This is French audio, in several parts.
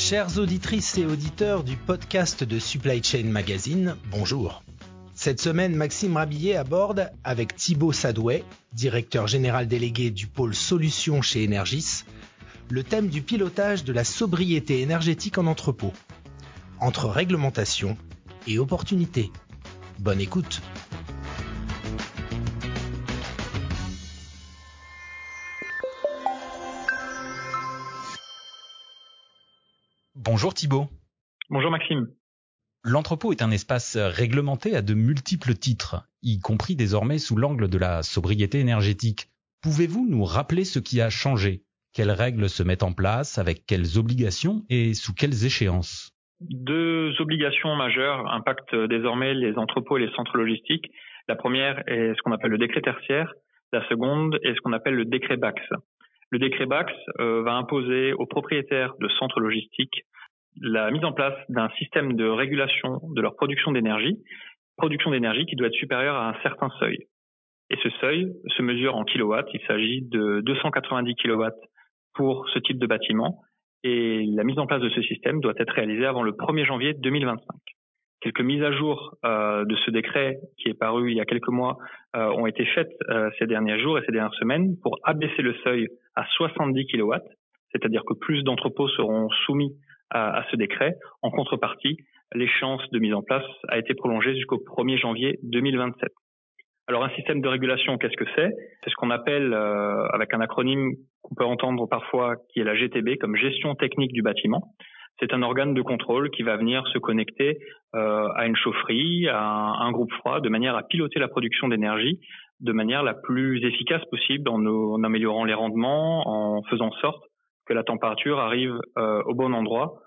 Chères auditrices et auditeurs du podcast de Supply Chain Magazine, bonjour. Cette semaine, Maxime Rabillet aborde avec Thibaut Sadouet, directeur général délégué du pôle solutions chez Energis, le thème du pilotage de la sobriété énergétique en entrepôt, entre réglementation et opportunité. Bonne écoute. Bonjour Thibaut. Bonjour Maxime. L'entrepôt est un espace réglementé à de multiples titres, y compris désormais sous l'angle de la sobriété énergétique. Pouvez-vous nous rappeler ce qui a changé? Quelles règles se mettent en place? Avec quelles obligations? Et sous quelles échéances? Deux obligations majeures impactent désormais les entrepôts et les centres logistiques. La première est ce qu'on appelle le décret tertiaire. La seconde est ce qu'on appelle le décret BAX. Le décret BAX euh, va imposer aux propriétaires de centres logistiques la mise en place d'un système de régulation de leur production d'énergie, production d'énergie qui doit être supérieure à un certain seuil. Et ce seuil se mesure en kilowatts. Il s'agit de 290 kilowatts pour ce type de bâtiment. Et la mise en place de ce système doit être réalisée avant le 1er janvier 2025. Quelques mises à jour euh, de ce décret qui est paru il y a quelques mois euh, ont été faites euh, ces derniers jours et ces dernières semaines pour abaisser le seuil à 70 kilowatts, c'est-à-dire que plus d'entrepôts seront soumis à, ce décret. En contrepartie, l'échéance de mise en place a été prolongée jusqu'au 1er janvier 2027. Alors un système de régulation, qu'est-ce que c'est? C'est ce qu'on appelle, euh, avec un acronyme qu'on peut entendre parfois, qui est la GTB, comme gestion technique du bâtiment. C'est un organe de contrôle qui va venir se connecter euh, à une chaufferie, à un, groupe froid, de manière à piloter la production d'énergie de manière la plus efficace possible en, améliorant les rendements, en faisant sorte que la température arrive euh, au bon endroit,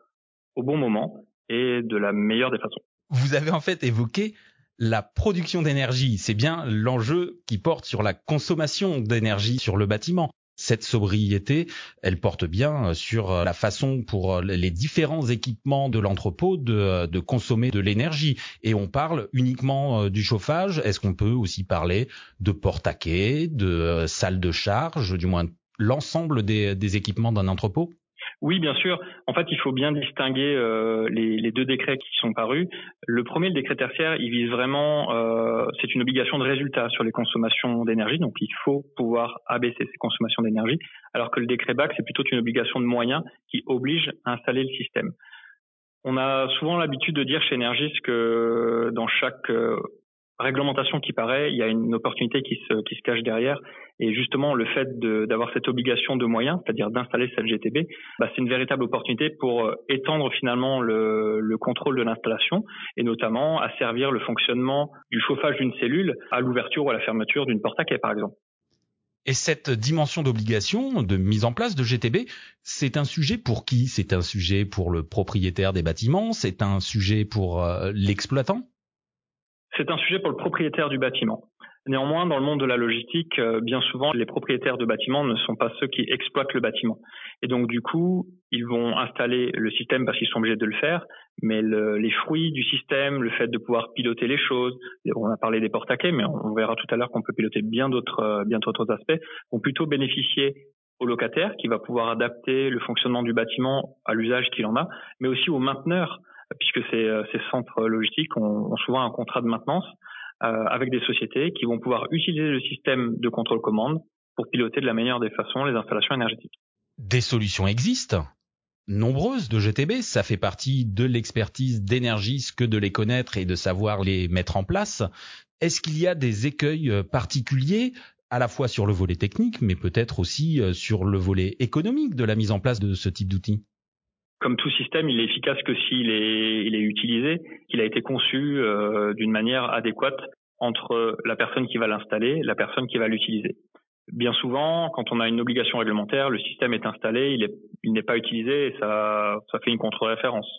au bon moment et de la meilleure des façons. Vous avez en fait évoqué la production d'énergie. C'est bien l'enjeu qui porte sur la consommation d'énergie sur le bâtiment. Cette sobriété, elle porte bien sur la façon pour les différents équipements de l'entrepôt de, de, consommer de l'énergie. Et on parle uniquement euh, du chauffage. Est-ce qu'on peut aussi parler de porte-à-quai, de euh, salle de charge, du moins l'ensemble des, équipements d'un entrepôt? Oui, bien sûr. En fait, il faut bien distinguer euh, les, deux décrets qui sont parus. Le premier, le décret tertiaire, il vise vraiment, euh, c'est une obligation de résultat sur les consommations d'énergie, donc il faut pouvoir abaisser ces consommations d'énergie, alors que le décret BAC, c'est plutôt une obligation de moyens qui oblige à installer le système. On a souvent l'habitude de dire chez Energis que dans chaque euh, réglementation qui paraît, il y a une opportunité qui se, cache derrière. Et justement, le fait d'avoir cette obligation de moyens, c'est-à-dire d'installer cette GTB, bah, c'est une véritable opportunité pour euh, étendre finalement le, le contrôle de l'installation et notamment à servir le fonctionnement du chauffage d'une cellule à l'ouverture ou à la fermeture d'une porte à quai, par exemple. Et cette dimension d'obligation de mise en place de GTB, c'est un sujet pour qui? C'est un sujet pour le propriétaire des bâtiments? C'est un sujet pour euh, l'exploitant? C'est un sujet pour le propriétaire du bâtiment. Néanmoins, dans le monde de la logistique, euh, bien souvent, les propriétaires de bâtiments ne sont pas ceux qui exploitent le bâtiment. Et donc, du coup, ils vont installer le système parce qu'ils sont obligés de le faire, mais les fruits du système, le fait de pouvoir piloter les choses, on a parlé des porte à mais on, verra tout à l'heure qu'on peut piloter bien d'autres, euh, bien d'autres aspects, vont plutôt bénéficier au locataire qui va pouvoir adapter le fonctionnement du bâtiment à l'usage qu'il en a, mais aussi au mainteneur puisque ces, euh, ces centres logistiques ont, souvent un contrat de maintenance euh, avec des sociétés qui vont pouvoir utiliser le système de contrôle commande pour piloter de la meilleure des façons les installations énergétiques. Des solutions existent nombreuses de GTB, ça fait partie de l'expertise d'énergie que de les connaître et de savoir les mettre en place. Est-ce qu'il y a des écueils euh, particuliers à la fois sur le volet technique, mais peut-être aussi sur le volet économique de la mise en place de ce type d'outils? Comme tout système, il est efficace que s'il est, il est utilisé, qu'il a été conçu euh, d'une manière adéquate entre la personne qui va l'installer et la personne qui va l'utiliser. Bien souvent, quand on a une obligation réglementaire, le système est installé, il, est, il n'est pas utilisé et ça, ça fait une contre-référence.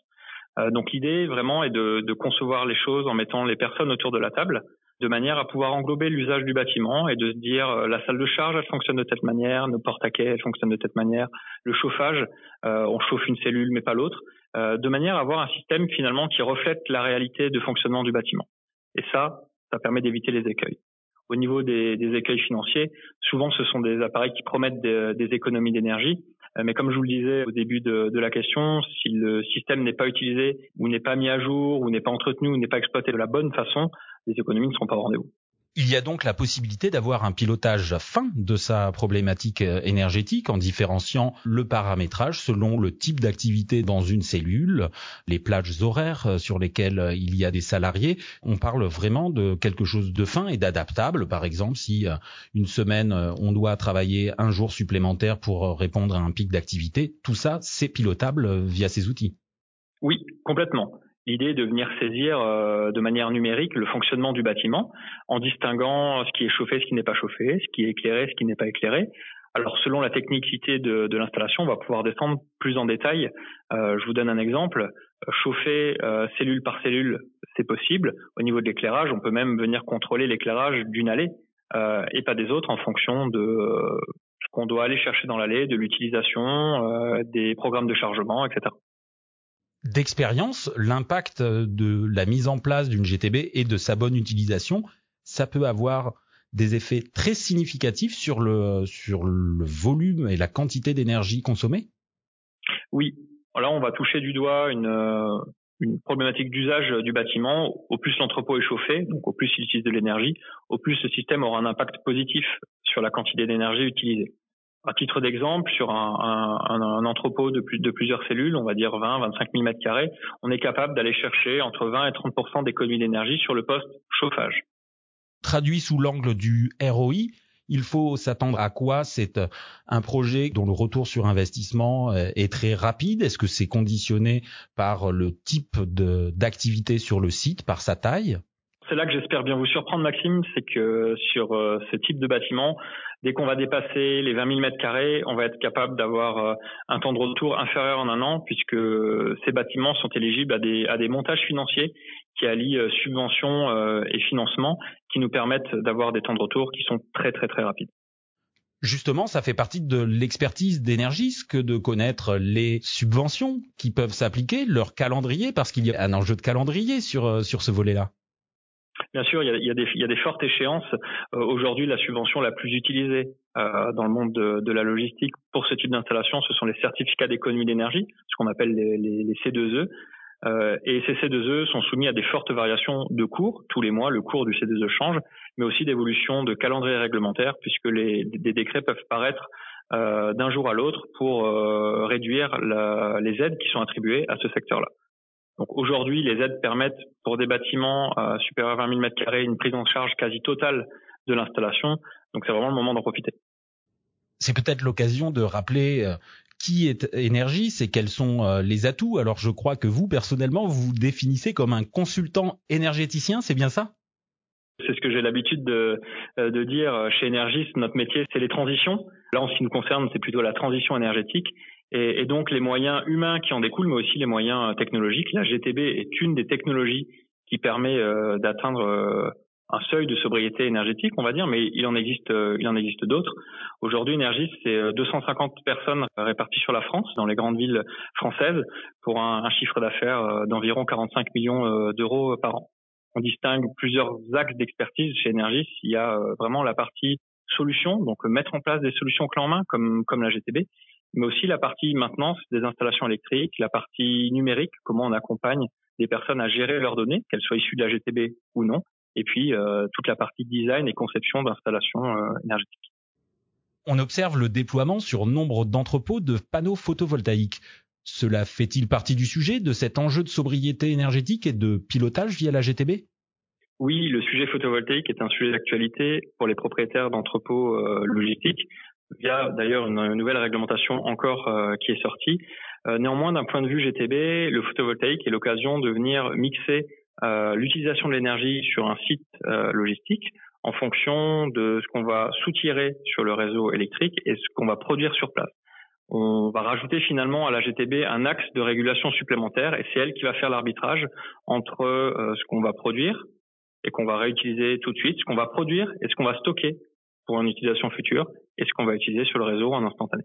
Euh, donc l'idée vraiment est de, de concevoir les choses en mettant les personnes autour de la table de manière à pouvoir englober l'usage du bâtiment et de se dire euh, la salle de charge elle fonctionne de telle manière, nos portes à quai elles fonctionnent de telle manière, le chauffage euh, on chauffe une cellule mais pas l'autre, euh, de manière à avoir un système finalement qui reflète la réalité de fonctionnement du bâtiment. Et ça, ça permet d'éviter les écueils. Au niveau des, écueils financiers, souvent ce sont des appareils qui promettent des économies d'énergie, mais comme je vous le disais au début de, de la question, si le système n'est pas utilisé ou n'est pas mis à jour ou n'est pas entretenu ou n'est pas exploité de la bonne façon, les économies ne seront pas au rendez-vous. Il y a donc la possibilité d'avoir un pilotage fin de sa problématique euh, énergétique en différenciant le paramétrage selon le type d'activité dans une cellule, les plages horaires euh, sur lesquelles euh, il y a des salariés. On parle vraiment de quelque chose de fin et d'adaptable. Par exemple, si une semaine on doit travailler un jour supplémentaire pour répondre à un pic d'activité, tout ça c'est pilotable via ces outils. Oui, complètement. L'idée de venir saisir euh, de manière numérique le fonctionnement du bâtiment en distinguant ce qui est chauffé, ce qui n'est pas chauffé, ce qui est éclairé, ce qui n'est pas éclairé. Alors selon la technicité de, l'installation, on va pouvoir descendre plus en détail. Euh, je vous donne un exemple. Chauffer euh, cellule par cellule, c'est possible. Au niveau de l'éclairage, on peut même venir contrôler l'éclairage d'une allée et pas des autres en fonction de ce qu'on doit aller chercher dans l'allée, de l'utilisation, des programmes de chargement, etc d'expérience, l'impact de la mise en place d'une GTB et de sa bonne utilisation, ça peut avoir des effets très significatifs sur le, sur le volume et la quantité d'énergie consommée? Oui. Là, on va toucher du doigt une, une problématique d'usage du bâtiment. Au plus l'entrepôt est chauffé, donc au plus il utilise de l'énergie, au plus ce système aura un impact positif sur la quantité d'énergie utilisée. À titre d'exemple, sur un, entrepôt de, plus, de plusieurs cellules, on va dire 20, 25 000 mètres on est capable d'aller chercher entre 20 et 30% d'économie d'énergie sur le poste chauffage. Traduit sous l'angle du ROI, il faut s'attendre à quoi? C'est un projet dont le retour sur investissement euh, est très rapide. Est-ce que c'est conditionné par le type d'activité sur le site, par sa taille? C'est là que j'espère bien vous surprendre, Maxime, c'est que sur euh, ce type de bâtiment, dès qu'on va dépasser les 20 000 mètres carrés, on va être capable d'avoir euh, un temps de retour inférieur en un an, puisque ces bâtiments sont éligibles à des, montages financiers qui allient euh, subventions et financement, qui nous permettent d'avoir des temps de retour qui sont très très très rapides. Justement, ça fait partie de l'expertise d'Energis que de connaître les subventions qui peuvent s'appliquer, leur calendrier, parce qu'il y a un enjeu de calendrier sur, sur ce volet-là. Bien sûr, il y a, des, fortes échéances. Euh, aujourd'hui, la subvention la plus utilisée euh, dans le monde de, la logistique pour ce type d'installation, ce sont les certificats d'économie d'énergie, ce qu'on appelle les, les, les C2E. Euh, et ces C2E sont soumis à des fortes variations de cours. Tous les mois, le cours du C2E change, mais aussi d'évolution de calendrier réglementaire, puisque des décrets peuvent paraître d'un jour à l'autre pour réduire les aides qui sont attribuées à ce secteur-là. Donc aujourd'hui, les aides permettent pour des bâtiments euh, supérieurs à 20 000 mètres carrés une prise en charge quasi totale de l'installation. Donc c'est vraiment le moment d'en profiter. C'est peut-être l'occasion de rappeler euh, qui est Énergie, c'est quels sont euh, les atouts. Alors je crois que vous personnellement vous vous définissez comme un consultant énergéticien, c'est bien ça? C'est ce que j'ai l'habitude de, de, dire chez Energis. Notre métier, c'est les transitions. Là, en ce qui nous concerne, c'est plutôt la transition énergétique. Et, donc les moyens humains qui en découlent, mais aussi les moyens euh, technologiques. La GTB est une des technologies qui permet euh, d'atteindre euh, un seuil de sobriété énergétique, on va dire, mais il en existe, il en existe d'autres. Aujourd'hui, Energis, c'est 250 personnes réparties sur la France, dans les grandes villes françaises, pour un, un chiffre d'affaires d'environ 45 millions d'euros par an. On distingue plusieurs axes d'expertise chez Energis. Il y a vraiment la partie solution, donc mettre en place des solutions clés en main, comme, comme la GTB, mais aussi la partie maintenance des installations électriques, la partie numérique, comment on accompagne des personnes à gérer leurs données, qu'elles soient issues de la GTB ou non, et puis euh, toute la partie design et conception d'installations euh, énergétiques. On observe le déploiement sur nombre d'entrepôts de panneaux photovoltaïques. Cela fait-il partie du sujet de cet enjeu de sobriété énergétique et de pilotage via la GTB oui, le sujet photovoltaïque est un sujet d'actualité pour les propriétaires d'entrepôts euh, logistiques il y a d'ailleurs une nouvelle réglementation encore euh, qui est sortie. Euh, néanmoins, d'un point de vue GTB, le photovoltaïque est l'occasion de venir mixer euh, l'utilisation de l'énergie sur un site logistique en fonction de ce qu'on va soutirer sur le réseau électrique et ce qu'on va produire sur place. On va rajouter finalement à la GTB un axe de régulation supplémentaire et c'est elle qui va faire l'arbitrage entre ce qu'on va produire et qu'on va réutiliser tout de suite, ce qu'on va produire et ce qu'on va stocker pour une utilisation future et ce qu'on va utiliser sur le réseau en instantané.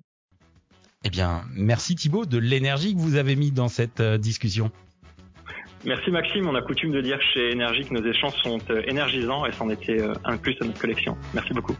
Eh bien, merci Thibault de l'énergie que vous avez mis dans cette euh, discussion. Merci Maxime, on a coutume de dire chez Énergie que nos échanges sont euh, énergisants et c'en était euh, un plus à notre collection. Merci beaucoup.